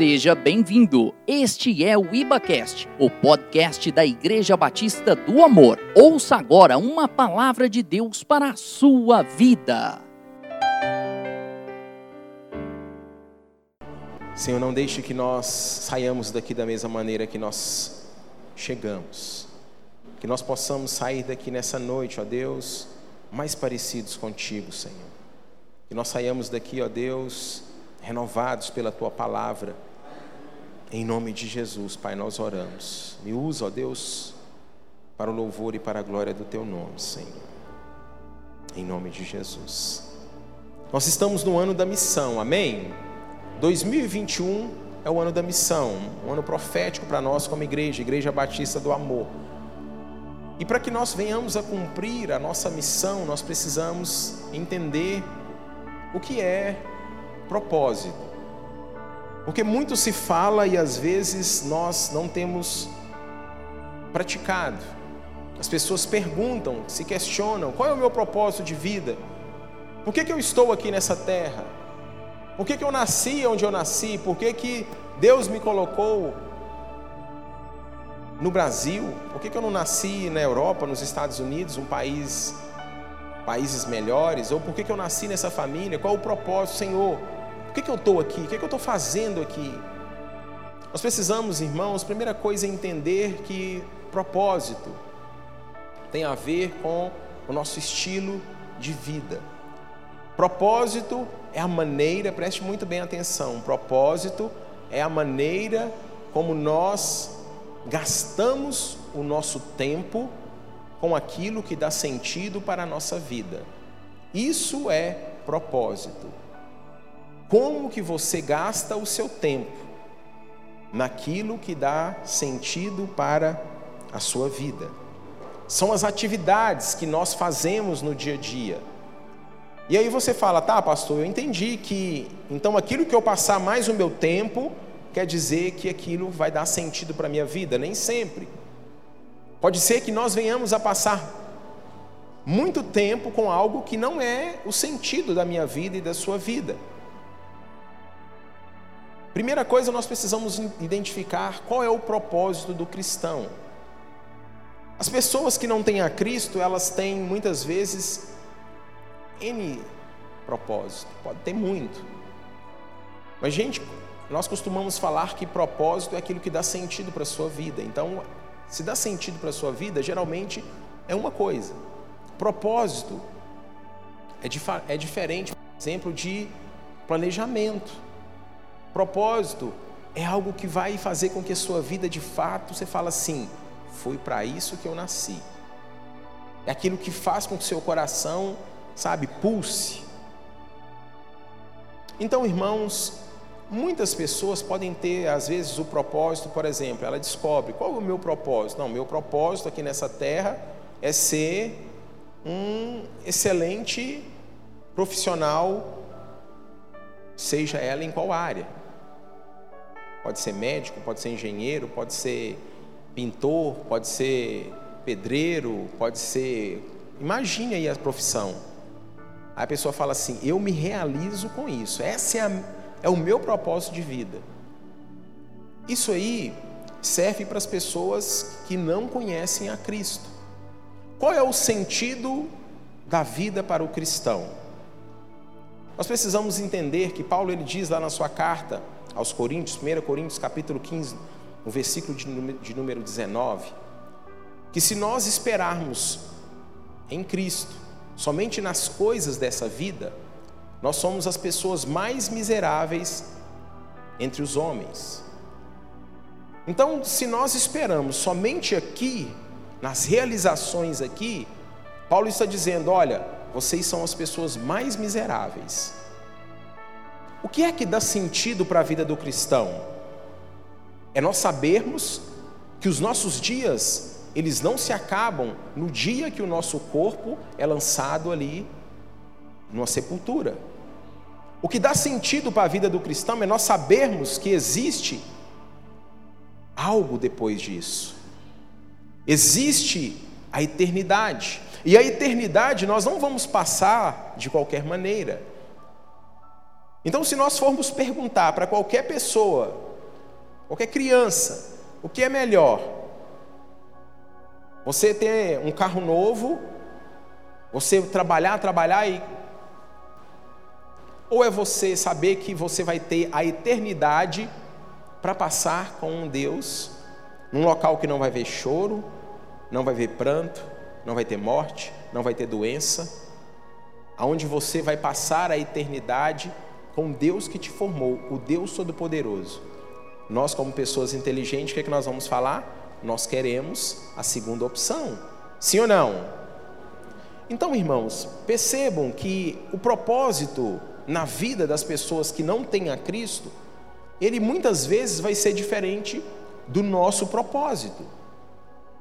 Seja bem-vindo. Este é o IbaCast, o podcast da Igreja Batista do Amor. Ouça agora uma palavra de Deus para a sua vida. Senhor, não deixe que nós saiamos daqui da mesma maneira que nós chegamos. Que nós possamos sair daqui nessa noite, ó Deus, mais parecidos contigo, Senhor. Que nós saiamos daqui, ó Deus, renovados pela tua palavra. Em nome de Jesus, Pai, nós oramos. Me usa, ó Deus, para o louvor e para a glória do teu nome, Senhor. Em nome de Jesus. Nós estamos no ano da missão, amém? 2021 é o ano da missão, um ano profético para nós como igreja, Igreja Batista do Amor. E para que nós venhamos a cumprir a nossa missão, nós precisamos entender o que é propósito. Porque muito se fala e às vezes nós não temos praticado. As pessoas perguntam, se questionam: qual é o meu propósito de vida? Por que, que eu estou aqui nessa terra? Por que, que eu nasci onde eu nasci? Por que, que Deus me colocou no Brasil? Por que, que eu não nasci na Europa, nos Estados Unidos, um país, países melhores? Ou por que, que eu nasci nessa família? Qual o propósito, Senhor? Por que, que eu estou aqui? O que, que eu estou fazendo aqui? Nós precisamos, irmãos, primeira coisa é entender que propósito tem a ver com o nosso estilo de vida. Propósito é a maneira, preste muito bem atenção, propósito é a maneira como nós gastamos o nosso tempo com aquilo que dá sentido para a nossa vida. Isso é propósito como que você gasta o seu tempo naquilo que dá sentido para a sua vida. São as atividades que nós fazemos no dia a dia. E aí você fala, tá, pastor, eu entendi que então aquilo que eu passar mais o meu tempo quer dizer que aquilo vai dar sentido para a minha vida. Nem sempre. Pode ser que nós venhamos a passar muito tempo com algo que não é o sentido da minha vida e da sua vida. Primeira coisa, nós precisamos identificar qual é o propósito do cristão. As pessoas que não têm a Cristo, elas têm muitas vezes N propósito, pode ter muito. Mas, gente, nós costumamos falar que propósito é aquilo que dá sentido para a sua vida. Então, se dá sentido para a sua vida, geralmente é uma coisa. Propósito é, dif é diferente, por exemplo, de planejamento. Propósito é algo que vai fazer com que a sua vida de fato você fala assim: foi para isso que eu nasci. É aquilo que faz com que seu coração, sabe, pulse. Então, irmãos, muitas pessoas podem ter, às vezes, o propósito, por exemplo, ela descobre qual é o meu propósito. Não, meu propósito aqui nessa terra é ser um excelente profissional, seja ela em qual área. Pode ser médico, pode ser engenheiro, pode ser pintor, pode ser pedreiro, pode ser. Imagine aí a profissão. Aí a pessoa fala assim: Eu me realizo com isso. Esse é, a, é o meu propósito de vida. Isso aí serve para as pessoas que não conhecem a Cristo. Qual é o sentido da vida para o cristão? Nós precisamos entender que Paulo ele diz lá na sua carta aos Coríntios, 1 Coríntios capítulo 15, no versículo de número 19, que se nós esperarmos em Cristo, somente nas coisas dessa vida, nós somos as pessoas mais miseráveis entre os homens. Então, se nós esperamos somente aqui, nas realizações aqui, Paulo está dizendo: olha, vocês são as pessoas mais miseráveis. O que é que dá sentido para a vida do cristão? É nós sabermos que os nossos dias, eles não se acabam no dia que o nosso corpo é lançado ali numa sepultura. O que dá sentido para a vida do cristão é nós sabermos que existe algo depois disso. Existe a eternidade. E a eternidade nós não vamos passar de qualquer maneira. Então, se nós formos perguntar para qualquer pessoa qualquer criança, o que é melhor? Você ter um carro novo, você trabalhar, trabalhar e ou é você saber que você vai ter a eternidade para passar com um Deus num local que não vai ver choro, não vai ver pranto, não vai ter morte, não vai ter doença, aonde você vai passar a eternidade com Deus que te formou, o Deus Todo-Poderoso. Nós, como pessoas inteligentes, o que, é que nós vamos falar? Nós queremos a segunda opção. Sim ou não? Então, irmãos, percebam que o propósito na vida das pessoas que não têm a Cristo, ele muitas vezes vai ser diferente do nosso propósito.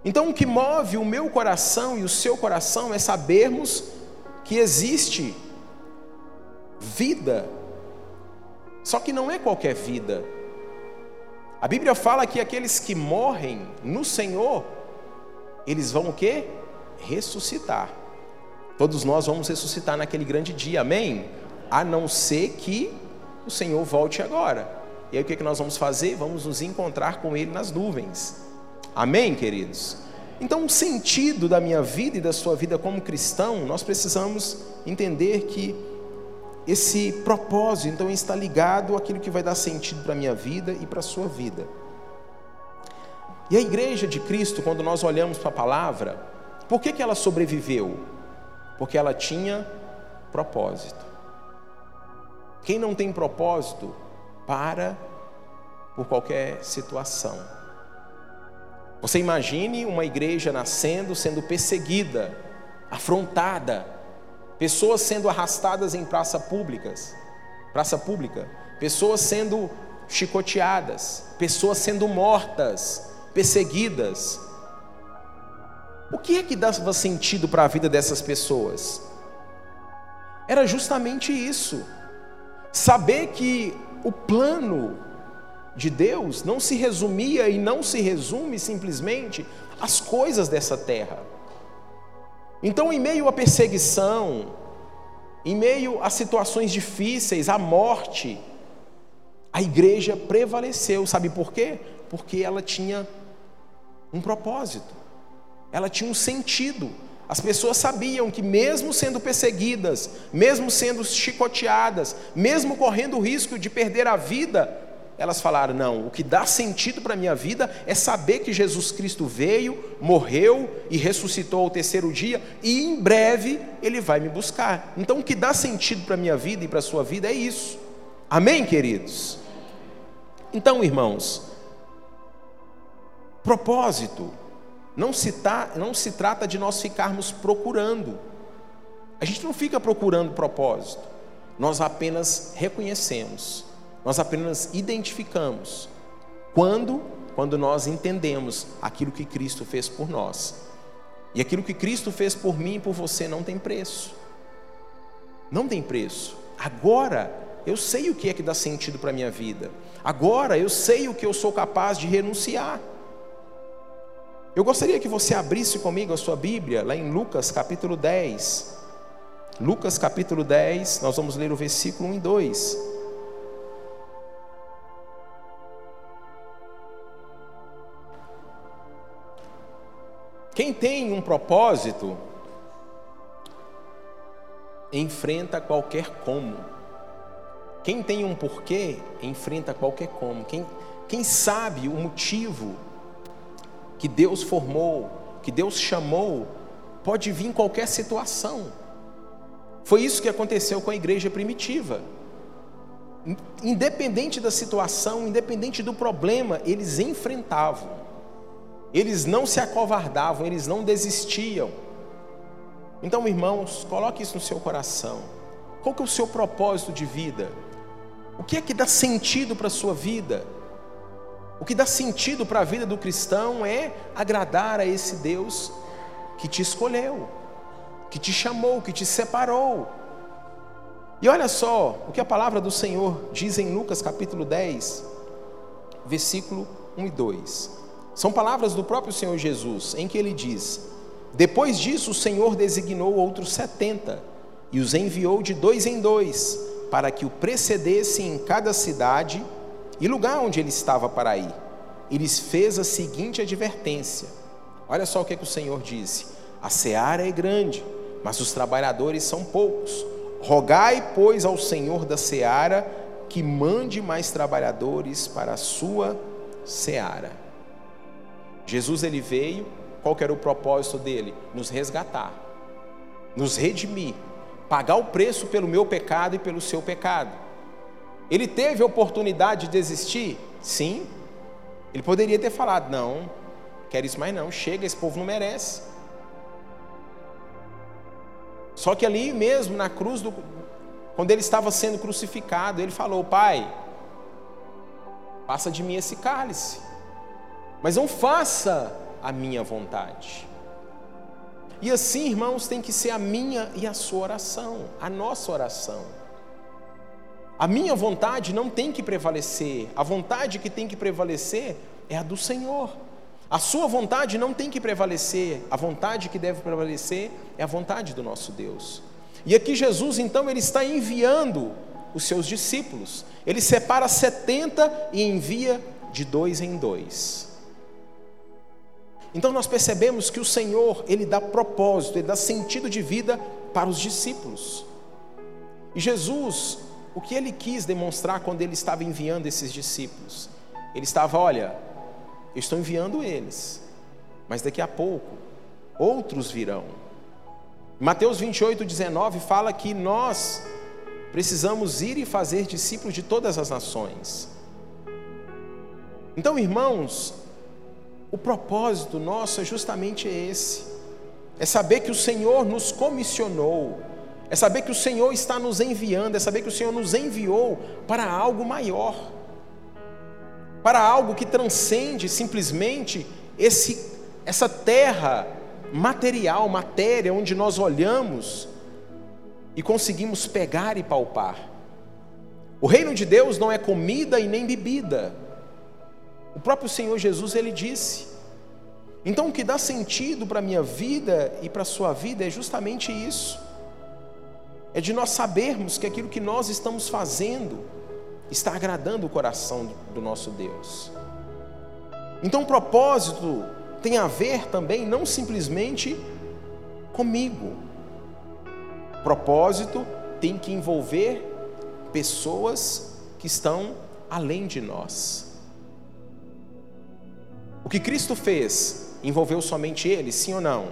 Então, o que move o meu coração e o seu coração é sabermos que existe vida, só que não é qualquer vida. A Bíblia fala que aqueles que morrem no Senhor, eles vão o quê? Ressuscitar. Todos nós vamos ressuscitar naquele grande dia, amém? A não ser que o Senhor volte agora. E aí o que, que nós vamos fazer? Vamos nos encontrar com Ele nas nuvens. Amém, queridos? Então, o sentido da minha vida e da sua vida como cristão, nós precisamos entender que esse propósito, então, está ligado àquilo que vai dar sentido para a minha vida e para a sua vida. E a igreja de Cristo, quando nós olhamos para a palavra, por que, que ela sobreviveu? Porque ela tinha propósito. Quem não tem propósito, para por qualquer situação. Você imagine uma igreja nascendo, sendo perseguida, afrontada, pessoas sendo arrastadas em praça públicas, praça pública, pessoas sendo chicoteadas, pessoas sendo mortas, perseguidas. O que é que dava sentido para a vida dessas pessoas? Era justamente isso. Saber que o plano de Deus não se resumia e não se resume simplesmente às coisas dessa terra. Então, em meio à perseguição, em meio a situações difíceis, à morte, a igreja prevaleceu. Sabe por quê? Porque ela tinha um propósito, ela tinha um sentido. As pessoas sabiam que, mesmo sendo perseguidas, mesmo sendo chicoteadas, mesmo correndo o risco de perder a vida, elas falaram: não, o que dá sentido para a minha vida é saber que Jesus Cristo veio, morreu e ressuscitou ao terceiro dia, e em breve ele vai me buscar. Então, o que dá sentido para a minha vida e para a sua vida é isso. Amém, queridos? Então, irmãos, propósito não se, tá, não se trata de nós ficarmos procurando. A gente não fica procurando propósito. Nós apenas reconhecemos, nós apenas identificamos. Quando? Quando nós entendemos aquilo que Cristo fez por nós. E aquilo que Cristo fez por mim e por você não tem preço. Não tem preço. Agora eu sei o que é que dá sentido para a minha vida. Agora eu sei o que eu sou capaz de renunciar. Eu gostaria que você abrisse comigo a sua Bíblia, lá em Lucas capítulo 10. Lucas capítulo 10, nós vamos ler o versículo 1 e 2. Quem tem um propósito, enfrenta qualquer como. Quem tem um porquê, enfrenta qualquer como. Quem, quem sabe o motivo que Deus formou, que Deus chamou, pode vir em qualquer situação. Foi isso que aconteceu com a igreja primitiva. Independente da situação, independente do problema, eles enfrentavam. Eles não se acovardavam, eles não desistiam. Então, irmãos, coloque isso no seu coração. Qual que é o seu propósito de vida? O que é que dá sentido para a sua vida? O que dá sentido para a vida do cristão é agradar a esse Deus que te escolheu, que te chamou, que te separou. E olha só o que a palavra do Senhor diz em Lucas capítulo 10, versículo 1 e 2. São palavras do próprio Senhor Jesus, em que ele diz: Depois disso, o Senhor designou outros setenta e os enviou de dois em dois, para que o precedesse em cada cidade e lugar onde ele estava para ir. E lhes fez a seguinte advertência: Olha só o que, é que o Senhor disse: A seara é grande, mas os trabalhadores são poucos. Rogai, pois, ao Senhor da seara que mande mais trabalhadores para a sua seara. Jesus ele veio, qual era o propósito dele? Nos resgatar, nos redimir, pagar o preço pelo meu pecado e pelo seu pecado. Ele teve a oportunidade de desistir? Sim. Ele poderia ter falado: não, quero isso mais não, chega, esse povo não merece. Só que ali mesmo, na cruz, do, quando ele estava sendo crucificado, ele falou: Pai, passa de mim esse cálice, mas não faça a minha vontade. E assim, irmãos, tem que ser a minha e a sua oração, a nossa oração. A minha vontade não tem que prevalecer, a vontade que tem que prevalecer é a do Senhor. A sua vontade não tem que prevalecer, a vontade que deve prevalecer é a vontade do nosso Deus. E aqui Jesus, então, ele está enviando os seus discípulos. Ele separa 70 e envia de dois em dois. Então nós percebemos que o Senhor, ele dá propósito, ele dá sentido de vida para os discípulos. E Jesus, o que ele quis demonstrar quando ele estava enviando esses discípulos? Ele estava, olha, eu estou enviando eles, mas daqui a pouco outros virão. Mateus 28, 19 fala que nós precisamos ir e fazer discípulos de todas as nações. Então, irmãos, o propósito nosso é justamente esse: é saber que o Senhor nos comissionou, é saber que o Senhor está nos enviando, é saber que o Senhor nos enviou para algo maior, para algo que transcende simplesmente esse, essa terra material, matéria, onde nós olhamos e conseguimos pegar e palpar. O reino de Deus não é comida e nem bebida. O próprio Senhor Jesus ele disse. Então o que dá sentido para a minha vida e para a sua vida é justamente isso. É de nós sabermos que aquilo que nós estamos fazendo está agradando o coração do nosso Deus. Então o propósito tem a ver também não simplesmente comigo. O propósito tem que envolver pessoas que estão além de nós. O que Cristo fez envolveu somente ele, sim ou não?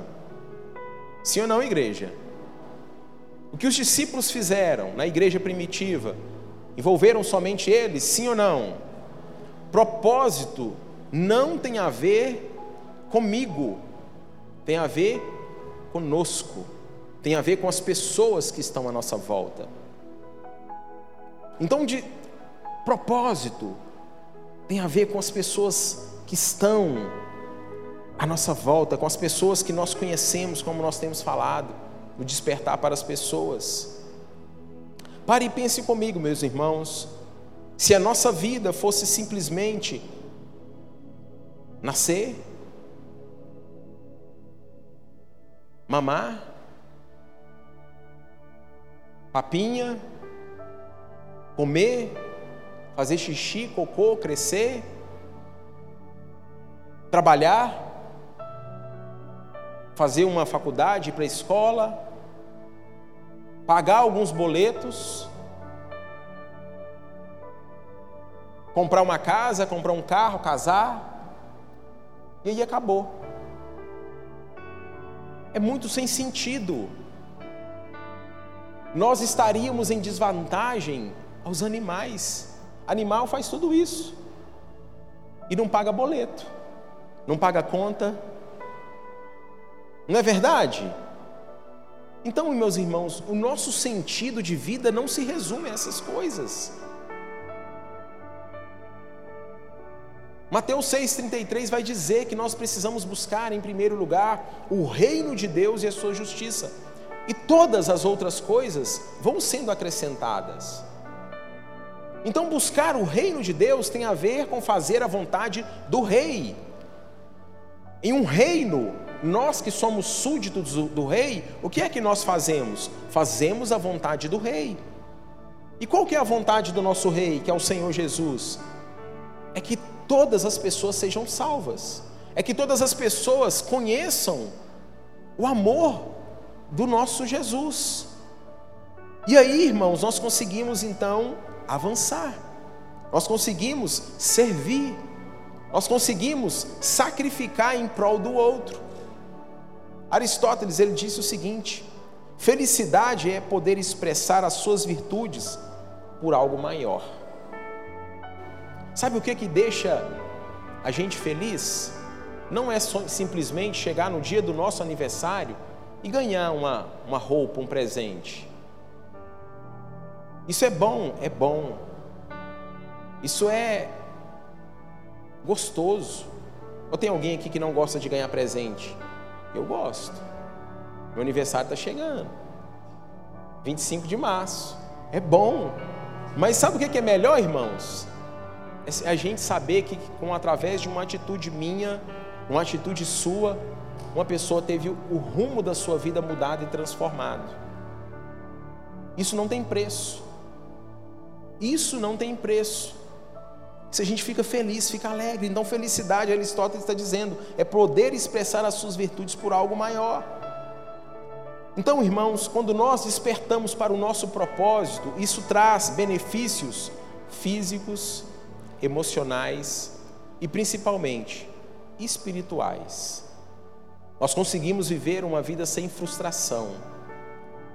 Sim ou não, igreja? O que os discípulos fizeram na igreja primitiva envolveram somente eles, sim ou não? Propósito não tem a ver comigo, tem a ver conosco, tem a ver com as pessoas que estão à nossa volta. Então, de propósito, tem a ver com as pessoas que estão à nossa volta, com as pessoas que nós conhecemos, como nós temos falado, no despertar para as pessoas. Pare e pense comigo, meus irmãos, se a nossa vida fosse simplesmente nascer, mamar, papinha, comer, fazer xixi, cocô, crescer, trabalhar, fazer uma faculdade, para a escola, pagar alguns boletos, comprar uma casa, comprar um carro, casar, e aí acabou. É muito sem sentido. Nós estaríamos em desvantagem aos animais. Animal faz tudo isso e não paga boleto não paga conta. Não é verdade? Então, meus irmãos, o nosso sentido de vida não se resume a essas coisas. Mateus 6,33 vai dizer que nós precisamos buscar em primeiro lugar o reino de Deus e a sua justiça, e todas as outras coisas vão sendo acrescentadas. Então, buscar o reino de Deus tem a ver com fazer a vontade do Rei, em um reino, nós que somos súditos do, do, rei, o que é que nós fazemos? Fazemos a vontade do rei. E qual que é a vontade do nosso rei, que é o Senhor Jesus? é que todas as pessoas sejam salvas, é que todas as pessoas conheçam o amor do nosso Jesus. E aí, irmãos, nós conseguimos então avançar, nós conseguimos servir, nós conseguimos sacrificar em prol do outro. Aristóteles ele disse o seguinte: felicidade é poder expressar as suas virtudes por algo maior. Sabe o que que deixa a gente feliz? Não é simplesmente chegar no dia do nosso aniversário e ganhar uma, uma roupa, um presente. Isso é bom, é bom. Isso é gostoso. Ou tem alguém aqui que não gosta de ganhar presente? Eu gosto. Meu aniversário está chegando. 25 de março. É bom. Mas sabe o que é melhor, irmãos? É a gente saber que, com através de uma atitude minha, uma atitude sua, uma pessoa teve o rumo da sua vida mudado e transformado. Isso não tem preço. Isso não tem preço. Se a gente fica feliz, fica alegre. Então, felicidade, Aristóteles está dizendo, é poder expressar as suas virtudes por algo maior. Então, irmãos, quando nós despertamos para o nosso propósito, isso traz benefícios físicos, emocionais e principalmente espirituais. Nós conseguimos viver uma vida sem frustração.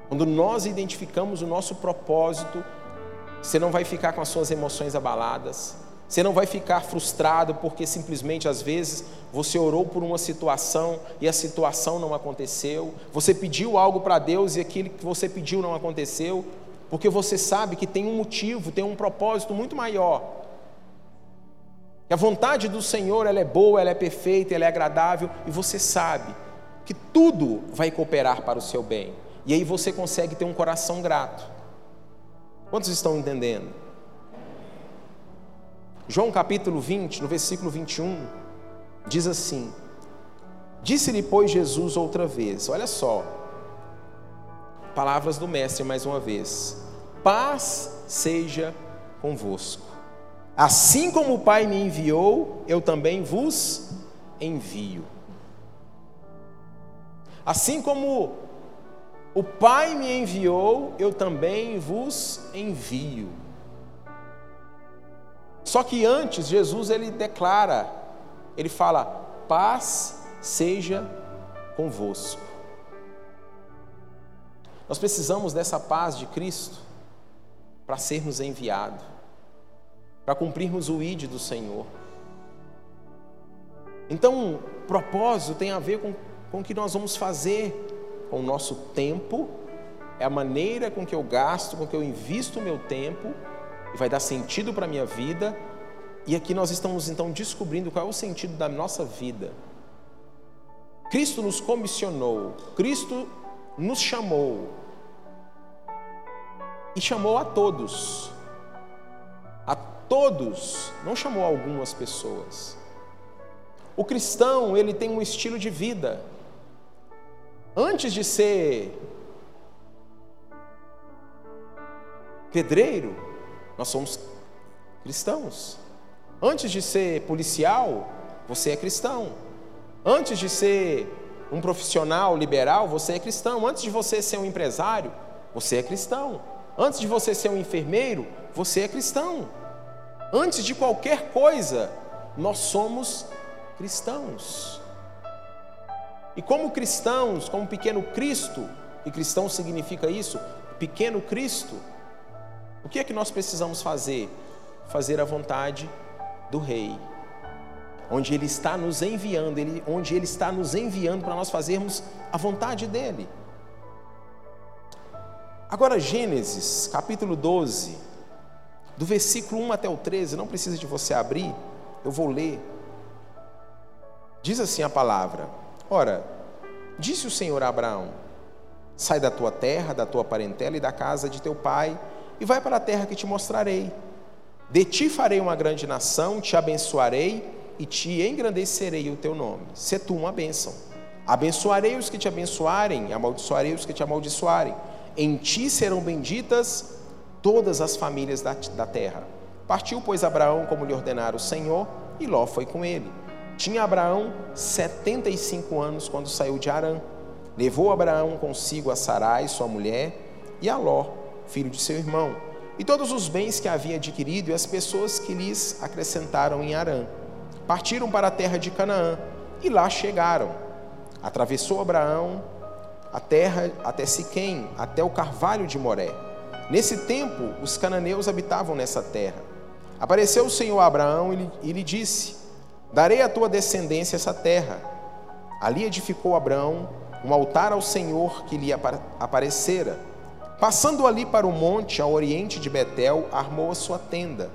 Quando nós identificamos o nosso propósito, você não vai ficar com as suas emoções abaladas, você não vai ficar frustrado porque simplesmente às vezes você orou por uma situação e a situação não aconteceu. Você pediu algo para Deus e aquilo que você pediu não aconteceu, porque você sabe que tem um motivo, tem um propósito muito maior. Que a vontade do Senhor ela é boa, ela é perfeita, ela é agradável e você sabe que tudo vai cooperar para o seu bem. E aí você consegue ter um coração grato. Quantos estão entendendo? João capítulo 20, no versículo 21, diz assim: Disse-lhe, pois, Jesus outra vez, olha só, palavras do Mestre mais uma vez: Paz seja convosco. Assim como o Pai me enviou, eu também vos envio. Assim como o Pai me enviou, eu também vos envio. Só que antes, Jesus ele declara, ele fala: paz seja convosco. Nós precisamos dessa paz de Cristo para sermos enviados, para cumprirmos o ID do Senhor. Então, propósito tem a ver com, com o que nós vamos fazer com o nosso tempo, é a maneira com que eu gasto, com que eu invisto o meu tempo e vai dar sentido para a minha vida. E aqui nós estamos então descobrindo qual é o sentido da nossa vida. Cristo nos comissionou, Cristo nos chamou e chamou a todos. A todos, não chamou algumas pessoas. O cristão, ele tem um estilo de vida. Antes de ser pedreiro, nós somos cristãos. Antes de ser policial, você é cristão. Antes de ser um profissional liberal, você é cristão. Antes de você ser um empresário, você é cristão. Antes de você ser um enfermeiro, você é cristão. Antes de qualquer coisa, nós somos cristãos. E como cristãos, como pequeno Cristo, e cristão significa isso, pequeno Cristo, o que é que nós precisamos fazer? Fazer a vontade do Rei, onde Ele está nos enviando, onde Ele está nos enviando para nós fazermos a vontade dEle. Agora, Gênesis, capítulo 12, do versículo 1 até o 13, não precisa de você abrir, eu vou ler. Diz assim a palavra: Ora, disse o Senhor a Abraão: Sai da tua terra, da tua parentela e da casa de teu pai e vai para a terra que te mostrarei. De ti farei uma grande nação, te abençoarei e te engrandecerei o teu nome. Se tu uma bênção. Abençoarei os que te abençoarem, amaldiçoarei os que te amaldiçoarem. Em ti serão benditas todas as famílias da, da terra. Partiu, pois, Abraão como lhe ordenara o Senhor, e Ló foi com ele. Tinha Abraão setenta e cinco anos quando saiu de Arã. Levou Abraão consigo a Sarai, sua mulher, e a Ló, filho de seu irmão, e todos os bens que havia adquirido e as pessoas que lhes acrescentaram em Arã. Partiram para a terra de Canaã e lá chegaram. Atravessou Abraão a terra até Siquém, até o carvalho de Moré. Nesse tempo, os cananeus habitavam nessa terra. Apareceu o Senhor a Abraão e lhe disse: Darei à tua descendência essa terra. Ali edificou Abraão um altar ao Senhor que lhe aparecera. Passando ali para o monte, ao oriente de Betel, armou a sua tenda,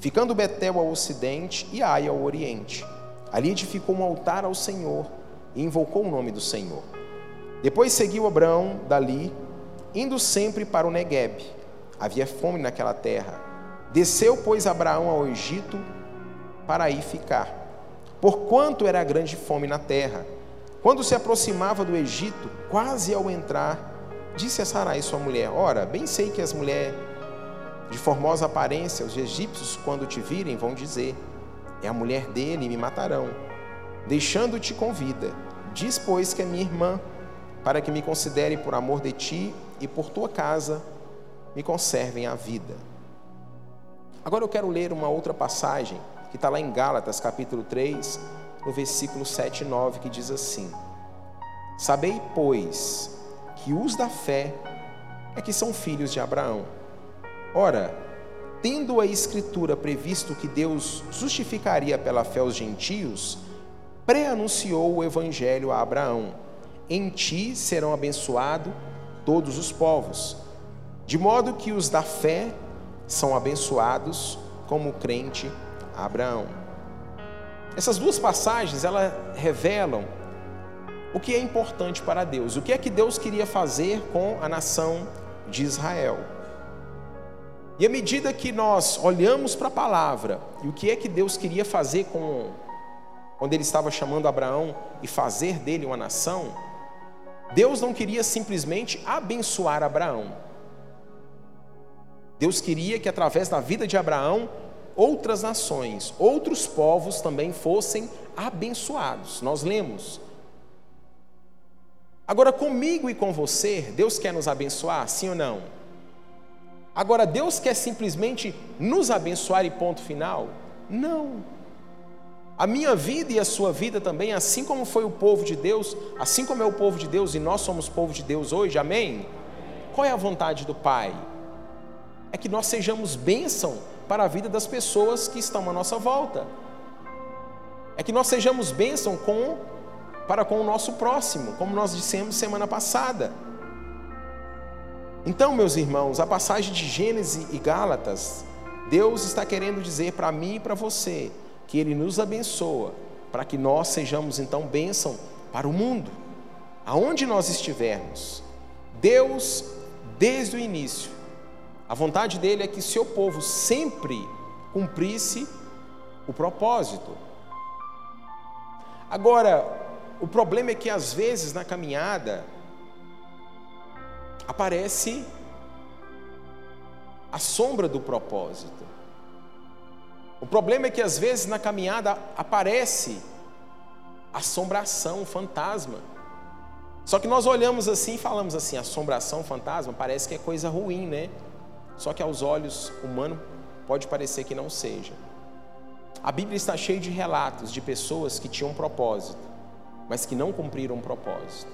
ficando Betel ao ocidente e Ai ao oriente. Ali edificou um altar ao Senhor e invocou o nome do Senhor. Depois seguiu Abraão dali, indo sempre para o Negueb. Havia fome naquela terra. Desceu, pois, Abraão ao Egito para aí ficar. Porquanto era grande fome na terra. Quando se aproximava do Egito, quase ao entrar, disse a Sarai, sua mulher: Ora, bem sei que as mulheres de formosa aparência, os egípcios, quando te virem, vão dizer: É a mulher dele e me matarão. Deixando-te com vida, diz, pois, que é minha irmã para que me considere por amor de ti e por tua casa me conservem a vida. Agora eu quero ler uma outra passagem que está lá em Gálatas, capítulo 3, no versículo 7 e 9, que diz assim: Sabei, pois, que os da fé é que são filhos de Abraão. Ora, tendo a Escritura previsto que Deus justificaria pela fé os gentios, pré-anunciou o Evangelho a Abraão em ti serão abençoados todos os povos, de modo que os da fé são abençoados como crente Abraão. Essas duas passagens, elas revelam o que é importante para Deus, o que é que Deus queria fazer com a nação de Israel. E à medida que nós olhamos para a palavra e o que é que Deus queria fazer com quando ele estava chamando Abraão e fazer dele uma nação, Deus não queria simplesmente abençoar Abraão. Deus queria que através da vida de Abraão, outras nações, outros povos também fossem abençoados. Nós lemos. Agora, comigo e com você, Deus quer nos abençoar, sim ou não? Agora, Deus quer simplesmente nos abençoar e ponto final? Não. A minha vida e a sua vida também, assim como foi o povo de Deus, assim como é o povo de Deus e nós somos povo de Deus hoje, amém? Qual é a vontade do Pai? É que nós sejamos bênção para a vida das pessoas que estão à nossa volta. É que nós sejamos bênção com, para com o nosso próximo, como nós dissemos semana passada. Então, meus irmãos, a passagem de Gênesis e Gálatas, Deus está querendo dizer para mim e para você que Ele nos abençoa, para que nós sejamos então bênção para o mundo, aonde nós estivermos. Deus, desde o início, a vontade dele é que seu povo sempre cumprisse o propósito. Agora, o problema é que às vezes na caminhada aparece a sombra do propósito. O problema é que às vezes na caminhada aparece assombração, fantasma. Só que nós olhamos assim e falamos assim: assombração, fantasma, parece que é coisa ruim, né? Só que aos olhos humanos pode parecer que não seja. A Bíblia está cheia de relatos de pessoas que tinham um propósito, mas que não cumpriram o propósito.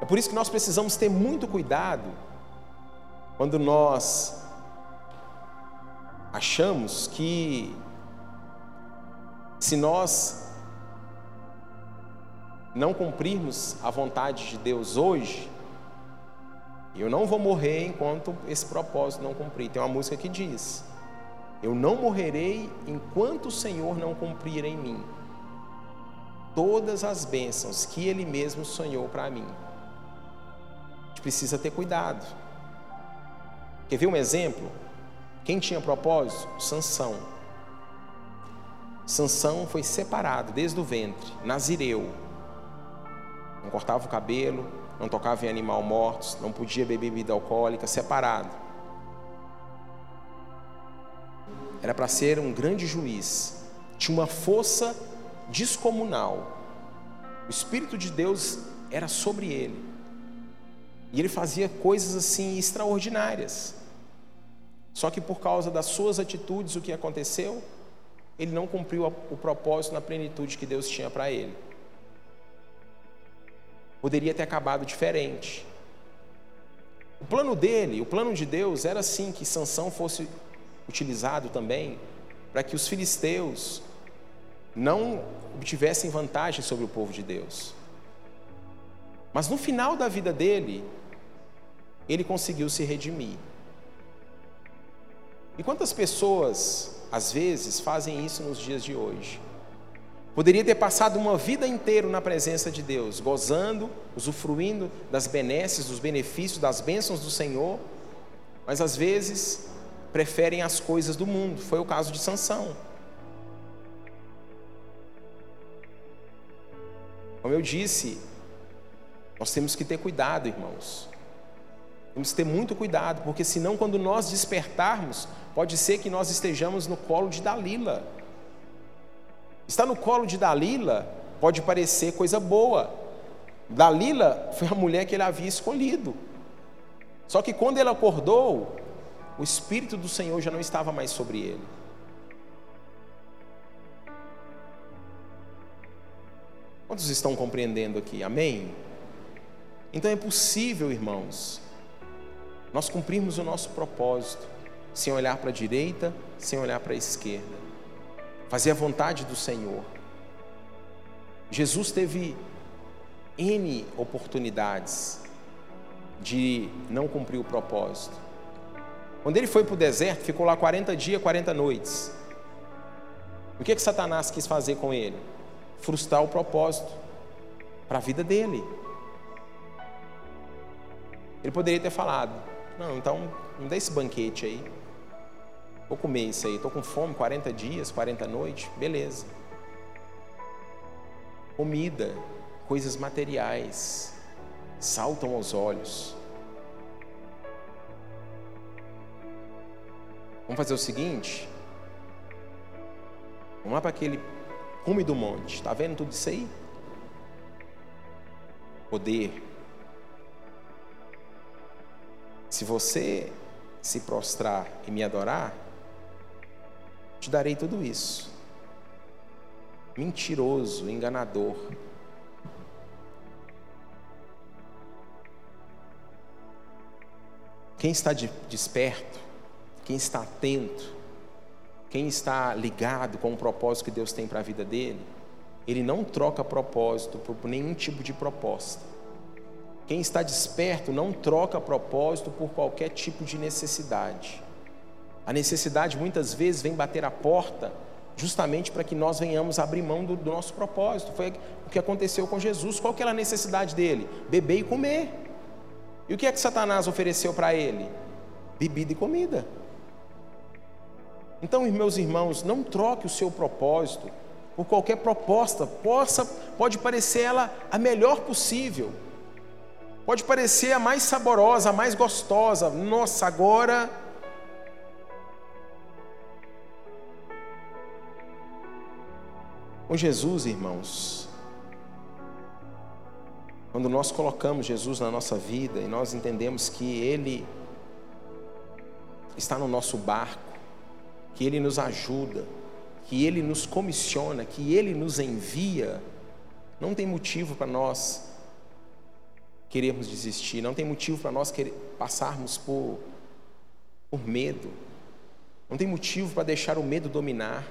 É por isso que nós precisamos ter muito cuidado quando nós achamos que se nós não cumprirmos a vontade de Deus hoje, eu não vou morrer enquanto esse propósito não cumprir. Tem uma música que diz: Eu não morrerei enquanto o Senhor não cumprir em mim todas as bênçãos que Ele mesmo sonhou para mim. A gente precisa ter cuidado. Quer ver um exemplo? Quem tinha propósito? Sansão. Sansão foi separado desde o ventre, nazireu. Não cortava o cabelo, não tocava em animal mortos, não podia beber bebida alcoólica, separado. era para ser um grande juiz, tinha uma força descomunal. O Espírito de Deus era sobre ele. E ele fazia coisas assim extraordinárias. Só que por causa das suas atitudes, o que aconteceu? Ele não cumpriu o propósito na plenitude que Deus tinha para ele. Poderia ter acabado diferente. O plano dele, o plano de Deus era assim que Sansão fosse utilizado também para que os filisteus não obtivessem vantagem sobre o povo de Deus. Mas no final da vida dele, ele conseguiu se redimir. E quantas pessoas, às vezes, fazem isso nos dias de hoje? Poderia ter passado uma vida inteira na presença de Deus, gozando, usufruindo das benesses, dos benefícios, das bênçãos do Senhor, mas às vezes preferem as coisas do mundo. Foi o caso de Sansão. Eu disse, nós temos que ter cuidado, irmãos. Temos que ter muito cuidado, porque senão, quando nós despertarmos, pode ser que nós estejamos no colo de Dalila. Estar no colo de Dalila pode parecer coisa boa. Dalila foi a mulher que ele havia escolhido. Só que quando ele acordou, o Espírito do Senhor já não estava mais sobre ele. Quantos estão compreendendo aqui? Amém? Então é possível, irmãos, nós cumprirmos o nosso propósito, sem olhar para a direita, sem olhar para a esquerda, fazer a vontade do Senhor. Jesus teve N oportunidades de não cumprir o propósito. Quando ele foi para o deserto, ficou lá 40 dias, 40 noites. O que, que Satanás quis fazer com ele? Frustrar o propósito para a vida dele. Ele poderia ter falado: não, então não dá esse banquete aí. Vou comer isso aí. Estou com fome, 40 dias, 40 noites. Beleza. Comida, coisas materiais, saltam aos olhos. Vamos fazer o seguinte. Vamos lá para aquele cume do monte. Está vendo tudo isso aí? Poder, Se você se prostrar e me adorar, te darei tudo isso. Mentiroso, enganador. Quem está desperto, quem está atento, quem está ligado com o propósito que Deus tem para a vida dele, ele não troca propósito por nenhum tipo de proposta. Quem está desperto não troca propósito por qualquer tipo de necessidade. A necessidade muitas vezes vem bater a porta justamente para que nós venhamos abrir mão do, do, nosso propósito. Foi o que aconteceu com Jesus. Qual que era a necessidade dele? Beber e comer. E o que é que Satanás ofereceu para ele? Bebida e comida. Então, meus irmãos, não troque o seu propósito por qualquer proposta. Possa, pode parecer ela a melhor possível. Pode parecer a mais saborosa, a mais gostosa. Nossa, agora. Com Jesus, irmãos, quando nós colocamos Jesus na nossa vida e nós entendemos que Ele está no nosso barco, que Ele nos ajuda, que Ele nos comissiona, que Ele nos envia, não tem motivo para nós queremos desistir, não tem motivo para nós querer, passarmos por, por medo, não tem motivo para deixar o medo dominar,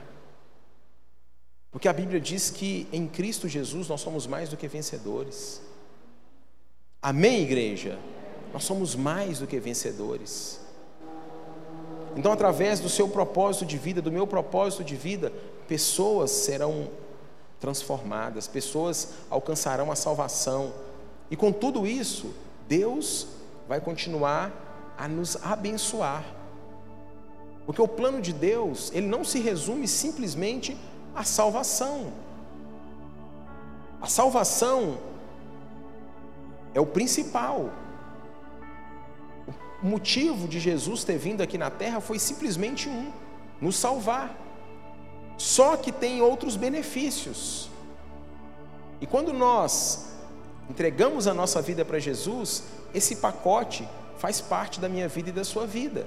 porque a Bíblia diz que em Cristo Jesus nós somos mais do que vencedores. Amém, igreja? Nós somos mais do que vencedores. Então, através do seu propósito de vida, do meu propósito de vida, pessoas serão transformadas, pessoas alcançarão a salvação e com tudo isso, Deus vai continuar a nos abençoar. Porque o plano de Deus, ele não se resume simplesmente à salvação. A salvação é o principal. O motivo de Jesus ter vindo aqui na terra foi simplesmente um: nos salvar. Só que tem outros benefícios. E quando nós entregamos a nossa vida para Jesus, esse pacote faz parte da minha vida e da sua vida.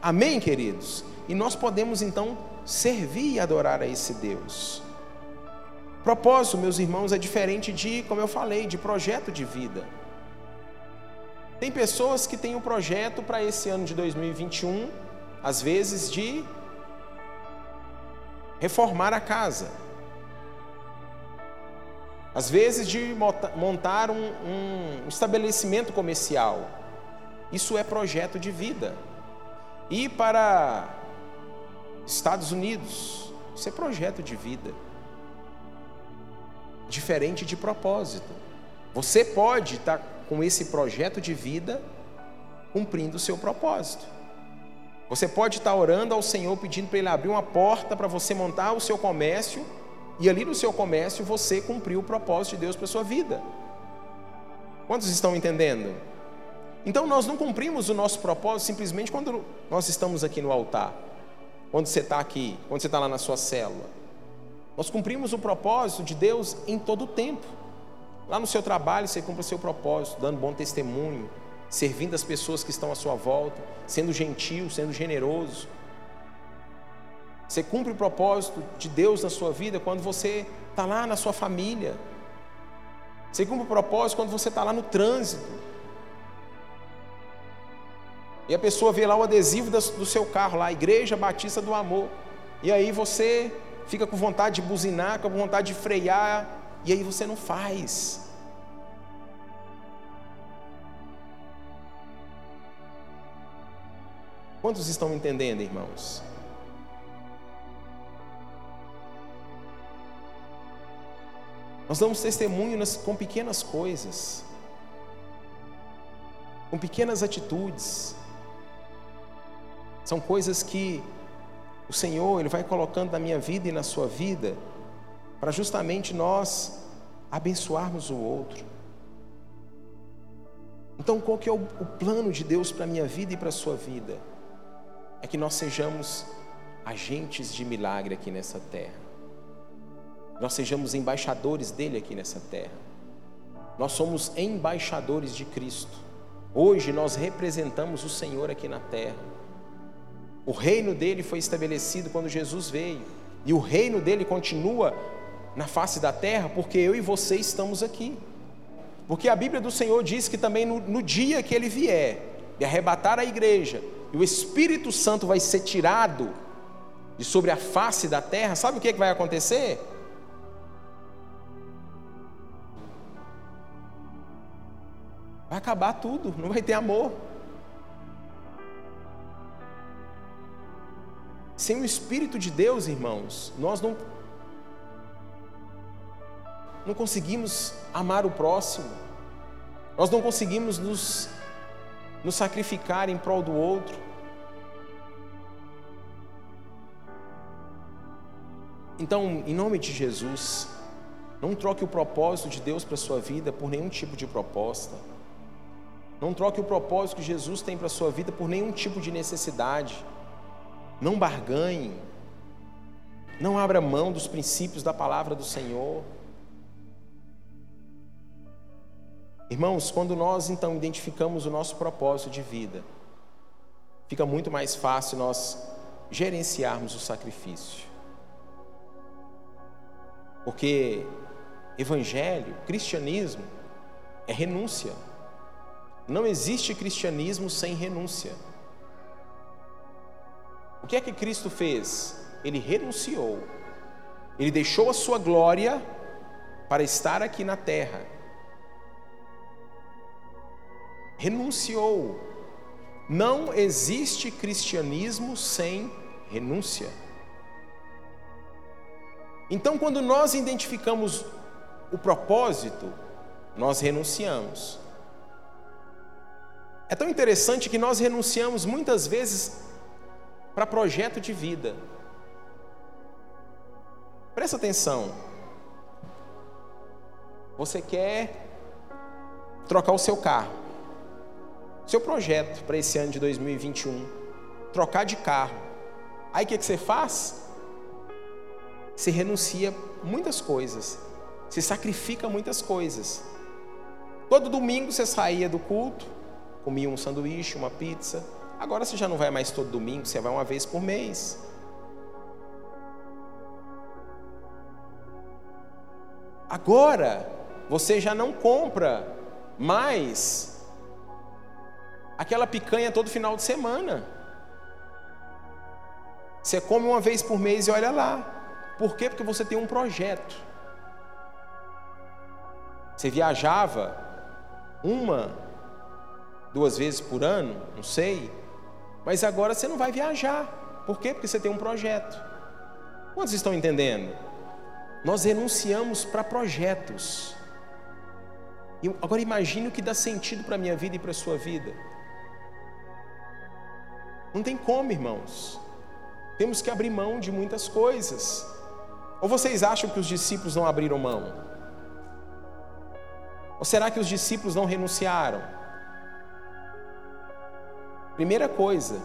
Amém, queridos? E nós podemos então servir e adorar a esse Deus. Propósito, meus irmãos, é diferente de, como eu falei, de projeto de vida. Tem pessoas que têm um projeto para esse ano de 2021, às vezes de reformar a casa, às vezes de montar um, um estabelecimento comercial. Isso é projeto de vida. Ir para Estados Unidos, isso é projeto de vida. Diferente de propósito. Você pode estar com esse projeto de vida cumprindo o seu propósito. Você pode estar orando ao Senhor pedindo para Ele abrir uma porta para você montar o seu comércio e ali no seu comércio você cumprir o propósito de Deus para a sua vida. Quantos estão entendendo? Então nós não cumprimos o nosso propósito simplesmente quando nós estamos aqui no altar, quando você está aqui, quando você está lá na sua célula. Nós cumprimos o propósito de Deus em todo o tempo. Lá no seu trabalho você cumpre o seu propósito, dando bom testemunho, servindo as pessoas que estão à sua volta, sendo gentil, sendo generoso. Você cumpre o propósito de Deus na sua vida quando você está lá na sua família. Você cumpre o propósito quando você está lá no trânsito. E a pessoa vê lá o adesivo do seu carro, lá, Igreja Batista do Amor. E aí você fica com vontade de buzinar, com vontade de frear, e aí você não faz. Quantos estão entendendo, irmãos? Nós damos testemunho nas, com pequenas coisas, com pequenas atitudes. São coisas que o Senhor ele vai colocando na minha vida e na sua vida para justamente nós abençoarmos o outro. Então, qual que é o, o plano de Deus para a minha vida e para a sua vida? É que nós sejamos agentes de milagre aqui nessa terra. Nós sejamos embaixadores dele aqui nessa terra. Nós somos embaixadores de Cristo. Hoje nós representamos o Senhor aqui na terra. O reino dele foi estabelecido quando Jesus veio, e o reino dele continua na face da terra, porque eu e você estamos aqui. Porque a Bíblia do Senhor diz que também no, no dia que ele vier e arrebatar a igreja, e o Espírito Santo vai ser tirado de sobre a face da terra, sabe o que, é que vai acontecer? Vai acabar tudo, não vai ter amor. Sem o Espírito de Deus, irmãos, nós não, não conseguimos amar o próximo, nós não conseguimos nos, nos sacrificar em prol do outro. Então, em nome de Jesus, não troque o propósito de Deus para a sua vida por nenhum tipo de proposta. Não troque o propósito que Jesus tem para a sua vida por nenhum tipo de necessidade não barganhe, não abra mão dos princípios da palavra do Senhor. Irmãos, quando nós então identificamos o nosso propósito de vida, fica muito mais fácil nós gerenciarmos o sacrifício. Porque evangelho, cristianismo, é renúncia. Não existe cristianismo sem renúncia. O que é que Cristo fez? Ele renunciou. Ele deixou a sua glória para estar aqui na terra. Renunciou. Não existe cristianismo sem renúncia. Então, quando nós identificamos o propósito, nós renunciamos. É tão interessante que nós renunciamos muitas vezes para projeto de vida. Presta atenção. Você quer trocar o seu carro. Seu projeto para esse ano de 2021, trocar de carro. Aí o que, que você faz? Você renuncia muitas coisas, você sacrifica muitas coisas. Todo domingo você saía do culto, comia um sanduíche, uma pizza. Agora você já não vai mais todo domingo, você vai uma vez por mês. Agora você já não compra mais aquela picanha todo final de semana. Você come uma vez por mês e olha lá. Por quê? Porque você tem um projeto. Você viajava uma, duas vezes por ano, não sei, mas agora você não vai viajar. Por quê? Porque você tem um projeto. Quantos estão entendendo? Nós renunciamos para projetos. Agora imagine o que dá sentido para a minha vida e para a sua vida. Não tem como, irmãos. Temos que abrir mão de muitas coisas. Ou vocês acham que os discípulos não abriram mão? Ou será que os discípulos não renunciaram? Primeira coisa,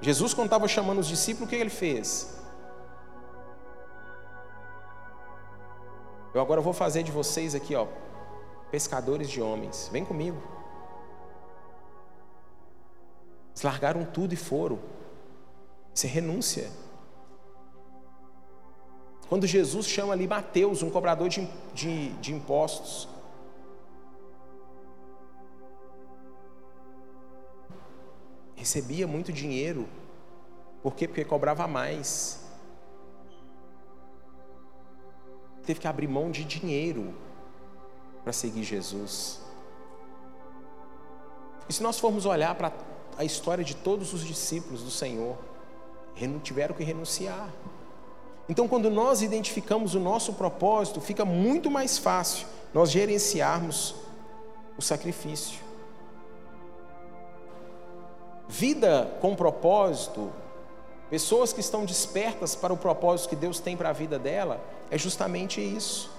Jesus, quando estava chamando os discípulos, o que ele fez? Eu agora vou fazer de vocês aqui, ó, pescadores de homens. Vem comigo. Eles largaram tudo e foram. Isso é renúncia. Quando Jesus chama ali Mateus, um cobrador de, de, de impostos, recebia muito dinheiro. Por quê? Porque cobrava mais. Teve que abrir mão de dinheiro para seguir Jesus. E se nós formos olhar para a história de todos os discípulos do Senhor, tiveram que renunciar. Então, quando nós identificamos o nosso propósito, fica muito mais fácil nós gerenciarmos o sacrifício. Vida com propósito, pessoas que estão despertas para o propósito que Deus tem para a vida dela, é justamente isso.